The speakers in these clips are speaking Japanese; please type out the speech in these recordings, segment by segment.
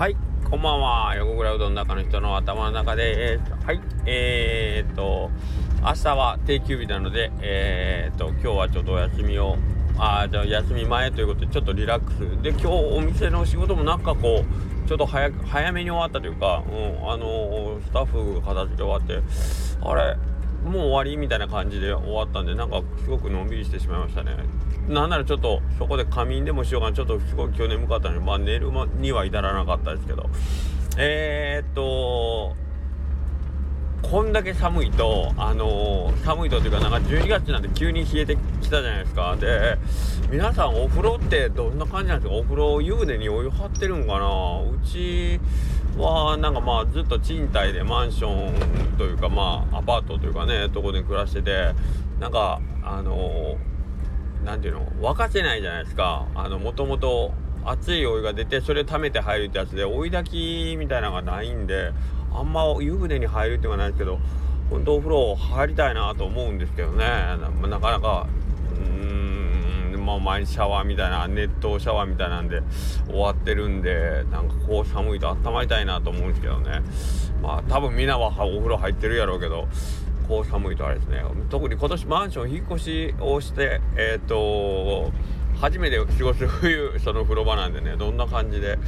はいこんばんは。横倉うどんの中の人の頭の中ではいえー、っと明日は定休日なのでえー、っと今日はちょっとお休みをあじゃあ休み前ということでちょっとリラックス。で今日お店の仕事もなんかこうちょっと早早めに終わったというか、うん、あのー、スタッフが形で終わってあれもう終わりみたいな感じで終わったんでなんかすごくのんびりしてしまいましたね。なんならちょっとそこで仮眠でもしようかなちょっとすごい今日眠かったのでまあ寝るには至らなかったですけど。えー、っとこんだけ寒いとあのー、寒いとというかなんか12月なんて急に冷えてきたじゃないですか。で皆さんお風呂ってどんな感じなんですか？お風呂湯船にお湯張ってるんかな？うちはなんかまあずっと賃貸でマンションというかまあアパートというかねとこで暮らしててなんかあの何、ていうの沸かせないじゃないですか。あのもともと熱いお湯が出てそれ溜めて入るってやつで追い炊きみたいなのがないんであんま湯船に入るっていうのはないですけど本当お風呂入りたいなと思うんですけどね。なかなかまあ、毎日シャワーみたいな熱湯シャワーみたいなんで終わってるんでなんかこう寒いと温まりたいなと思うんですけどね。まあ多分みんなはお風呂入ってるやろうけどこう寒いとあれですね。特に今年マンション引っ越しをしてえっ、と初めて過ごす冬その風呂場なんでねどんな感じで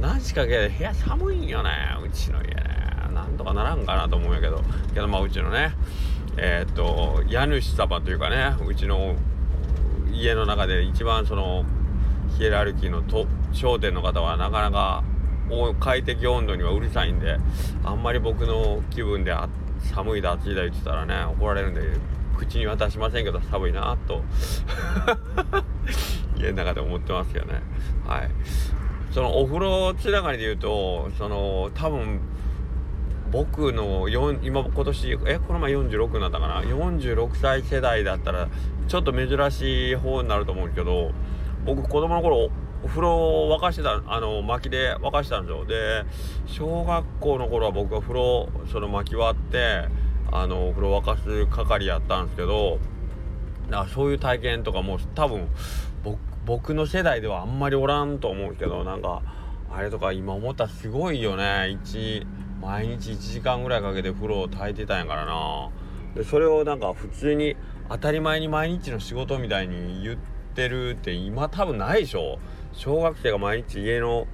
何しかけ部屋寒いんよねうちの家ね。なんとかならんかなと思うんやけど。けどまあうちのねえっ、と家主様というかねうちの家の中で一番そのヒエラルキーのと焦点の方はなかなか快適温度にはうるさいんであんまり僕の気分で寒いだ暑いだ言ってたらね怒られるんで口には出しませんけど寒いなと。家の中で思ってますけどね。はい。そのお風呂つながりで言うとその多分僕の今今年えこの前46になったかな？46歳世代だったらちょっと珍しい方になると思うけど僕子供の頃お風呂を沸かしてたあの薪で沸かしてたんですよ。で小学校の頃は僕は風呂その薪割ってあのお風呂沸かす係やったんですけどだからそういう体験とかも多分僕の世代ではあんまりおらんと思うけどなんかあれとか今思ったらすごいよね。1毎日1時間ぐらいかけて風呂を炊いてたんやからな。でそれをなんか普通に当たり前に毎日の仕事みたいに言ってるって今多分ないでしょ。小学生が毎日家の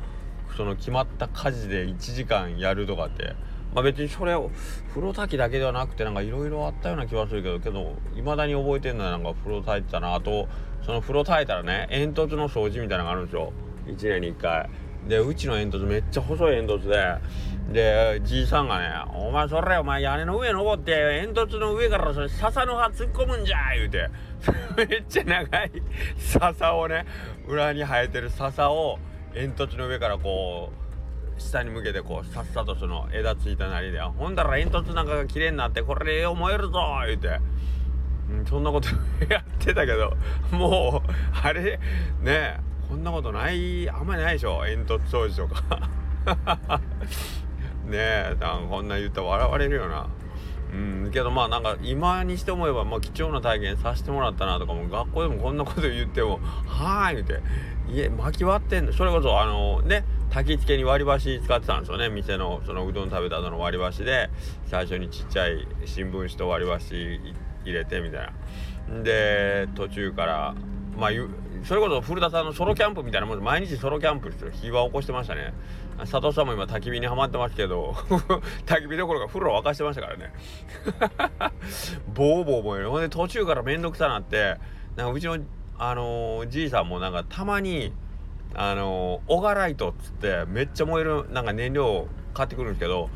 その決まった家事で1時間やるとかって。まあ別にそれを風呂炊きだけではなくてなんかいろいろあったような気はするけどけどいまだに覚えてるのはなんか風呂炊いてたなあと。その風呂炊いたらね煙突の掃除みたいなのがあるんですよ。1年に1回。でうちの煙突めっちゃ細い煙突で。でじいさんがね「お前それお前屋根の上登って煙突の上からそれ笹の葉突っ込むんじゃ」言うて めっちゃ長い笹をね裏に生えてる笹を煙突の上からこう下に向けてこうさっさとその枝ついたなりでほんだら煙突なんかが綺麗になってこれ燃えるぞ言うて、うん、そんなことやってたけどもうあれねえこんなことないあんまりないでしょ。煙突掃除とか。ねえなんこんな言ったら笑われるよな。うんけどまあなんか今にして思えばまあ貴重な体験させてもらったなとかも学校でもこんなこと言っても「はーい」って。家巻き割ってんの。それこそあのね焚き付けに割り箸使ってたんですよね。店のそのうどん食べた後の割り箸で最初にちっちゃい新聞紙と割り箸入れてみたいな。で途中からまあそれこそ古田さんのソロキャンプみたいなもんで毎日ソロキャンプして火は起こしてましたね。佐藤さんも今焚き火にはまってますけど 焚き火どころか風呂沸かしてましたからね。ボーボー燃える。ほんで途中から面倒くさなってなんかうちのあのー、じいさんもなんかたまにあのー、オガライトっつってめっちゃ燃えるなんか燃料買ってくるんですけど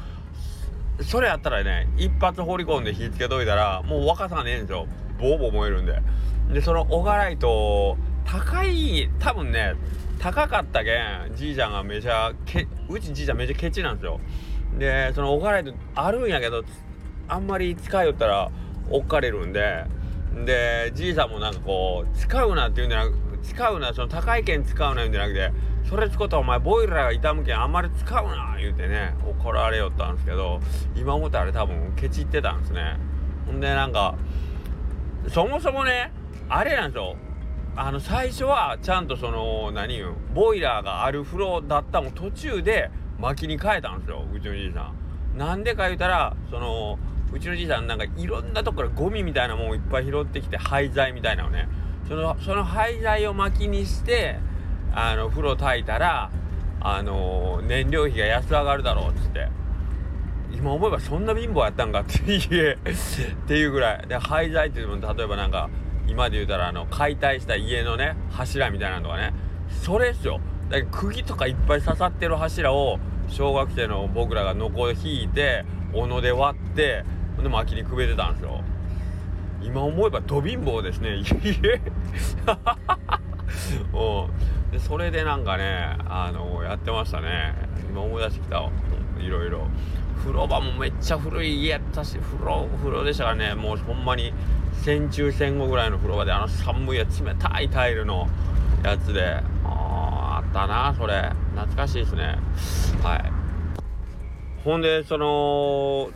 それやったらね一発放り込んで火つけといたらもう沸かさねえんですよ。ボーボー燃えるんで。でそのオガライト高い多分ね高かったけんじいちゃんがめちゃけうちじいちゃんめちゃケチなんですよ。でそのお金とあるんやけどあんまり使いよったらおっかれるんで。でじいさんもなんかこう使うなっていうんじゃなく使うなその高い剣使うな言うんじゃなくてそれ使うとお前ボイラーが傷むけんあんまり使うな言うてね怒られよったんですけど今思ったらあれ多分ケチってたんですね。ほんでなんかそもそもねあれなんですよ。あの最初はちゃんとその何よボイラーがある風呂だったも途中で薪に変えたんですようちのじいさん。なんでか言うたらそのうちのじいさんなんかいろんなとこからゴミみたいなもんをいっぱい拾ってきて廃材みたいなのね。そのその廃材を薪にしてあの風呂炊いたらあの燃料費が安上がるだろうっつって。今思えばそんな貧乏やったんかっていうっていうぐらい。で廃材っていうのも例えばなんか今で言うたらあの解体した家のね柱みたいなのとかね。それっすよ。だから釘とかいっぱい刺さってる柱を小学生の僕らがのこ引いて斧で割ってで薪にくべてたんですよ。今思えばど貧乏ですね。家。うん。でそれでなんかねあのやってましたね。今思い出してきたいろいろ。風呂場もめっちゃ古い家やったし風呂風呂でしたからね。もうほんまに戦中戦後ぐらいの風呂場であの寒いや冷たいタイルのやつで。ああったなそれ。懐かしいですね。はい。ほんでその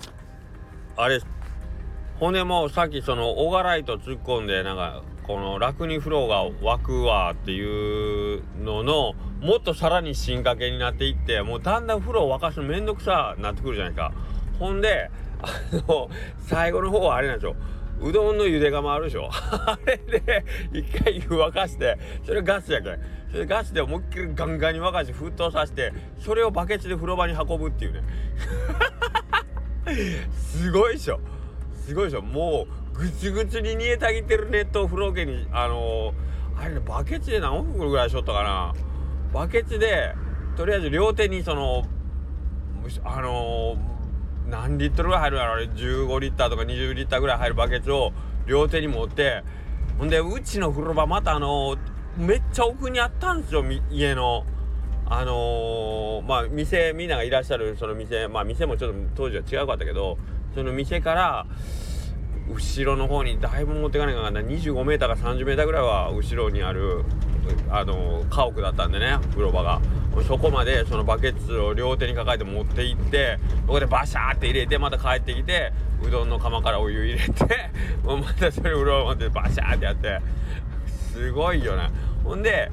あれほんでもうさっきそのオガライト突っ込んでなんかこの楽にフローが湧くわっていうののもっとさらに進化系になっていってもうだんだん風呂を沸かすのめんどくさなってくるじゃないですか。ほんであの最後の方はあれなんですよ。うどんの茹で釜あるでしょ。あれで一回湯沸かしてそれガスやけん。それガスで思いっきりガンガンに沸かして沸騰させてそれをバケツで風呂場に運ぶっていうね。すごいでしょ。すごいでしょ。もうぐつぐつに煮えたぎってる熱湯風呂桶にあのー、あれねバケツで何袋ぐらいしょったかな。バケツでとりあえず両手にそのあのー、何リットルぐらい入るんやろ？あれ15リッターとか20リッターぐらい入るバケツを両手に持って。ほんでうちの風呂場またあの、めっちゃ奥にあったんですよ家の。あのー、まあ店みんながいらっしゃるその店まあ店もちょっと当時は違うかったけどその店から後ろの方にだいぶ持っていかないかな 25m か 30m ぐらいは後ろにあるあの家屋だったんでね風呂場が。そこまでそのバケツを両手に抱えて持って行ってそこでバシャーって入れてまた帰ってきてうどんの釜からお湯入れて もうまたそれ風呂場でバシャーってやってすごいよね。ほんで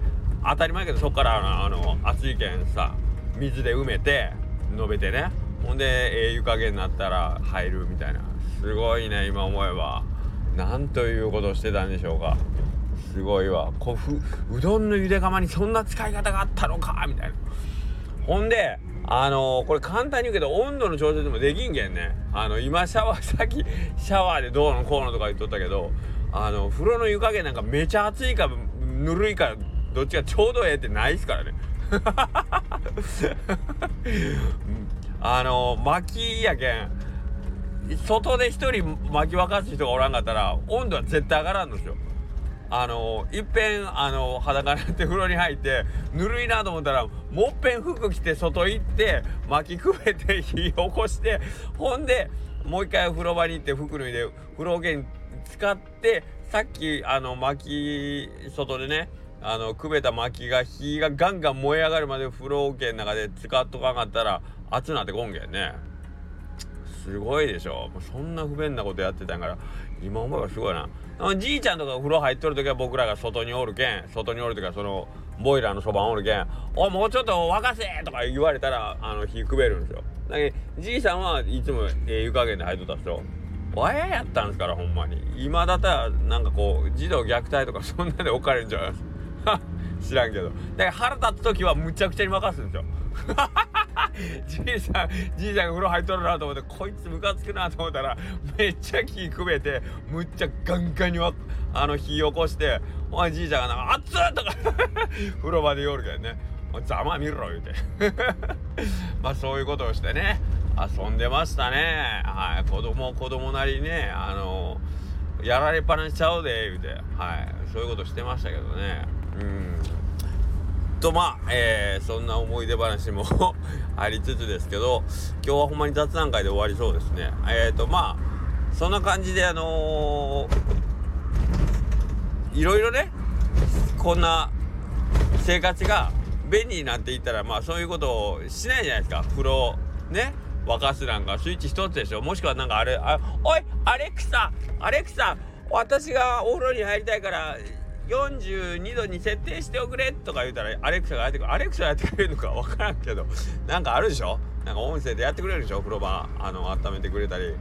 当たり前けどそこからあの熱いけんさ水で埋めて述べてね。ほんでええ湯加減になったら入るみたいな。すごいね今思えば。なんということをしてたんでしょうか。すごいわ。こふうどんのゆで釜にそんな使い方があったのかみたいな。ほんであのー、これ簡単に言うけど温度の調節もできんけんね。あの今シャワー さっきシャワーでどうのこうのとか言っとったけどあの風呂の湯加減なんかめちゃ熱いかぬるいかどっちがちょうどええってないっすからね。あの薪やけん。外で一人巻き沸かす人がおらんかったら温度は絶対上がらんのですよ。あのいっぺんあの裸になって風呂に入ってぬるいなと思ったらもっぺん服着て外行って巻きくべて火起こしてほんでもう一回風呂場に行って服脱いで風呂桶に使ってさっきあの薪外でねあのくべた薪が火がガンガン燃え上がるまで風呂桶の中で使っとかんかったら熱なってこんけんね。すごいでしょ。もうそんな不便なことやってたんから今思えばすごいな。じいちゃんとか風呂入っとる時は僕らが外におるけん外におるというかそのボイラーのそばおるけん「おもうちょっと沸かせ!」とか言われたらあの火くべるんですよ。だけどじいさんはいつもええ湯加減で入っとったんですよ。親やったんですからほんまに。今だったらなんかこう児童虐待とかそんなで置かれるんじゃないです。か 知らんけど。だから腹立つ時はむちゃくちゃに任すんですよ。じいさんじいさんが風呂入っとるなと思ってこいつムカつくなと思ったらめっちゃ気くべてむっちゃガンガンにわあの火起こしてお前じいちゃんがなんか「熱っ!」とか 風呂場で夜けどね「おざま見ろ」言うて。まあそういうことをしてね遊んでましたね。はい。子供子供なりねあのやられっぱなしちゃうで言うて。はい。そういうことしてましたけどね。うん。とまあ、えー、そんな思い出話も ありつつですけど今日はほんまに雑談会で終わりそうですね。えっ、ー、とまあそんな感じであのー、いろいろねこんな生活が便利になっていったらまあそういうことをしないじゃないですか。風呂ね沸かすなんかスイッチ一つでしょ。もしくはなんかあれあおいアレクサアレクサ私がお風呂に入りたいから42度に設定しておくれとか言うたらアレクサがやってくるアレクサがやってくれるのか分からんけど なんかあるでしょ？なんか音声でやってくれるでしょ？風呂場あの温めてくれたり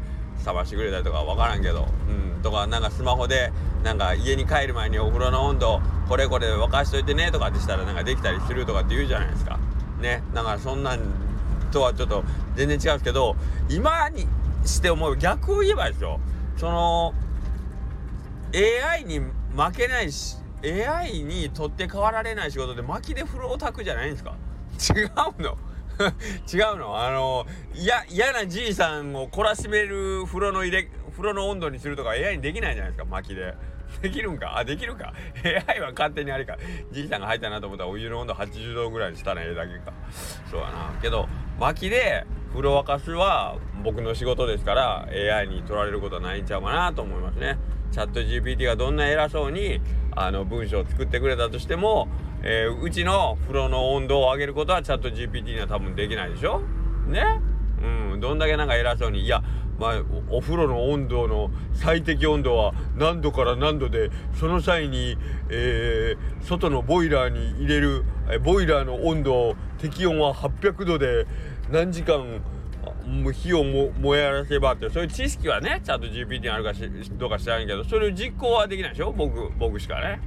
冷ましてくれたりとか分からんけど。うん。とかなんかスマホでなんか家に帰る前にお風呂の温度これこれ沸かしといてねとかってしたらなんかできたりするとかって言うじゃないですか。ね？だからそんなんとはちょっと全然違うんですけど今にして思う逆を言えばですよその AI に負けないし AI に取って代わられない仕事で薪で風呂を炊くじゃないんですか？違うの？違うの？あの嫌なじいさんを懲らしめる風呂の入れ風呂の温度にするとか AI にできないじゃないですか薪で。できるんか？あできるか？AI は勝手にあれか。じいさんが入ったなと思ったらお湯の温度80度ぐらいにしたらええだけか。そうやな。けど薪で風呂沸かすは僕の仕事ですから AI に取られることはないんちゃうかなと思いますね。チャット GPT がどんな偉そうにあの文章を作ってくれたとしても、えー、うちの風呂の温度を上げることはチャット GPT には多分できないでしょ？ね？うんどんだけなんか偉そうに。いやまあ、お風呂の温度の最適温度は何度から何度でその際に、えー、外のボイラーに入れるボイラーの温度適温は800度で何時間もう火をも燃やらせばってそういう知識はねちゃんと GPT にあるかしどうか知らんけどそれを実行はできないでしょ？僕僕しかね。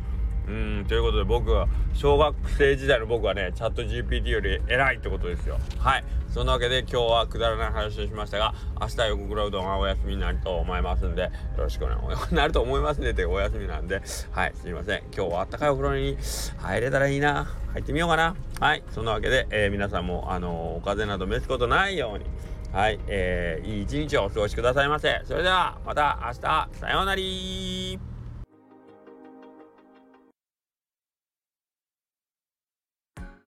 うんということで僕は小学生時代の僕はねチャット GPT より偉いってことですよ。はい。そんなわけで今日はくだらない話をしましたが明日横倉うどんはお休みになると思いますんでよろしくお願いなると思いますね。ってお休みなんで。はい。すいません。今日はあったかいお風呂に入れたらいいな。入ってみようかな。はい。そんなわけで、えー、皆さんもあのー、お風邪など召すことないように。はい、えー、いい一日をお過ごしくださいませ。それではまた明日。さようなら。